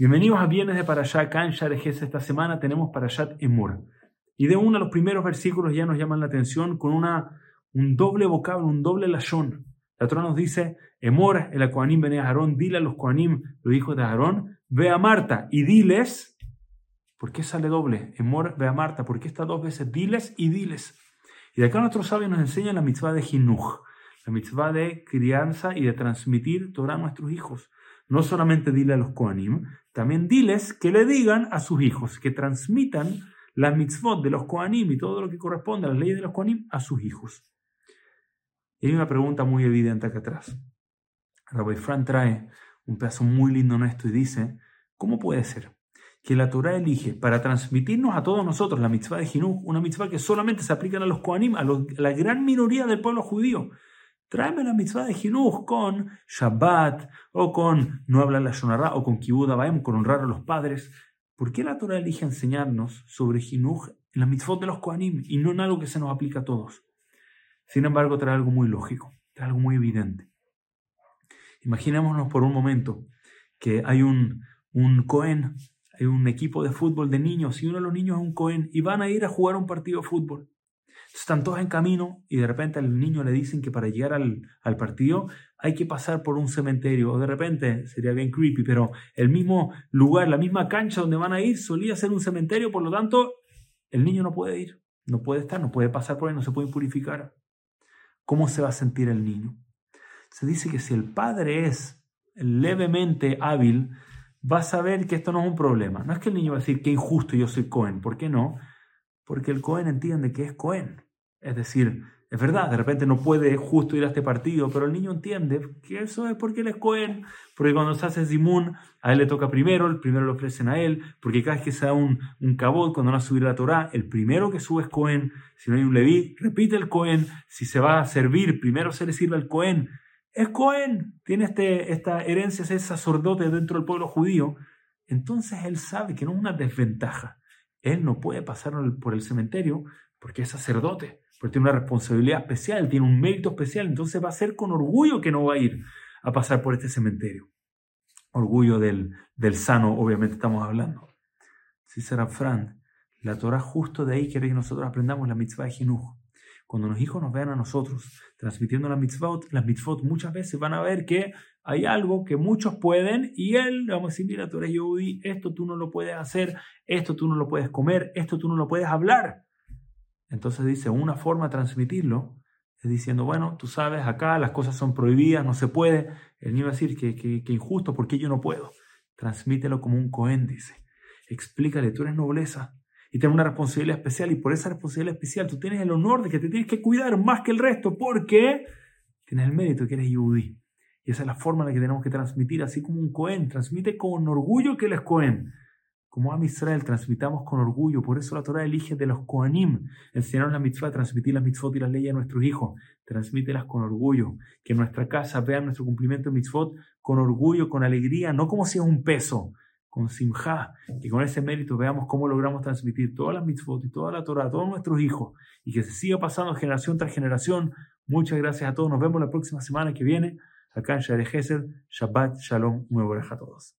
Bienvenidos a Viernes de Parashá, acá en Esta semana tenemos Parashat Emor. Y de uno de los primeros versículos ya nos llaman la atención con una, un doble vocablo, un doble lashon. La Torah nos dice, Emor, el Akoanim bene Aarón, dile a los Koanim, los hijos de Aarón, ve a Marta y diles, ¿por qué sale doble? Emor, ve a Marta, ¿por qué está dos veces? Diles y diles. Y de acá nuestros sabios nos enseñan la mitzvah de Jinuj, la mitzvah de crianza y de transmitir Torah a nuestros hijos. No solamente dile a los Koanim, también diles que le digan a sus hijos, que transmitan las mitzvot de los Koanim y todo lo que corresponde a las leyes de los Koanim a sus hijos. Y hay una pregunta muy evidente acá atrás. Rabbi Fran trae un pedazo muy lindo en esto y dice, ¿cómo puede ser que la Torah elige para transmitirnos a todos nosotros la mitzvah de Jinuj, una mitzvah que solamente se aplica a los Koanim, a la gran minoría del pueblo judío? Tráeme la mitzvah de Jinuj con Shabbat, o con no hablar la Shonará, o con Kibud con honrar a los padres. ¿Por qué la Torah elige enseñarnos sobre Jinuj en la mitzvot de los Kohanim y no en algo que se nos aplica a todos? Sin embargo, trae algo muy lógico, trae algo muy evidente. Imaginémonos por un momento que hay un, un Cohen, hay un equipo de fútbol de niños y uno de los niños es un Cohen y van a ir a jugar un partido de fútbol. Están todos en camino y de repente al niño le dicen que para llegar al, al, partido hay que pasar por un cementerio. O de repente, sería bien creepy, pero el mismo lugar, la misma cancha donde van a ir solía ser un cementerio, por lo tanto, el niño no puede ir, no puede estar, no puede pasar por ahí, no se puede purificar. ¿Cómo se va a sentir el niño? Se dice que si el padre es levemente hábil, va a saber que esto no es un problema. No es que el niño va a decir que injusto yo soy Cohen, ¿por qué no? porque el Cohen entiende que es Cohen. Es decir, es verdad, de repente no puede justo ir a este partido, pero el niño entiende que eso es porque él es Cohen, porque cuando se hace Zimun, a él le toca primero, el primero lo ofrecen a él, porque cada vez que se da un, un cabot, cuando van a subir la Torah, el primero que sube es Cohen, si no hay un Leví, repite el Cohen, si se va a servir, primero se le sirve al Cohen. Es Cohen, tiene este, esta herencia, es sacerdote dentro del pueblo judío, entonces él sabe que no es una desventaja. Él no puede pasar por el cementerio porque es sacerdote, porque tiene una responsabilidad especial, tiene un mérito especial, entonces va a ser con orgullo que no va a ir a pasar por este cementerio. Orgullo del, del sano, obviamente estamos hablando. Si será Fran, la Torah justo de ahí quiere que nosotros aprendamos la mitzvah de Jinuj. Cuando los hijos nos vean a nosotros transmitiendo la mitzvot, las mitzvot muchas veces van a ver que hay algo que muchos pueden y él vamos a decir, mira, tú eres Yehudi, esto tú no lo puedes hacer, esto tú no lo puedes comer, esto tú no lo puedes hablar. Entonces dice, una forma de transmitirlo es diciendo, bueno, tú sabes, acá las cosas son prohibidas, no se puede. El niño va a decir que, que, injusto, porque yo no puedo? Transmítelo como un cohen, dice. Explícale, tú eres nobleza, y tienes una responsabilidad especial y por esa responsabilidad especial tú tienes el honor de que te tienes que cuidar más que el resto porque tienes el mérito de que eres yudí. Y esa es la forma en la que tenemos que transmitir, así como un Cohen transmite con orgullo que él es Cohen. Como a Israel transmitamos con orgullo, por eso la Torah elige de los Kohanim, enseñaron la mitzvah, transmitir las mitzvot y las leyes a nuestros hijos, transmítelas con orgullo, que nuestra casa vean nuestro cumplimiento de mitzvot con orgullo, con alegría, no como si es un peso, con simja, que con ese mérito veamos cómo logramos transmitir todas las mitzvot y toda la Torah a todos nuestros hijos y que se siga pasando generación tras generación. Muchas gracias a todos. Nos vemos la próxima semana que viene acá en. Shabbat Shalom. Buenas a todos.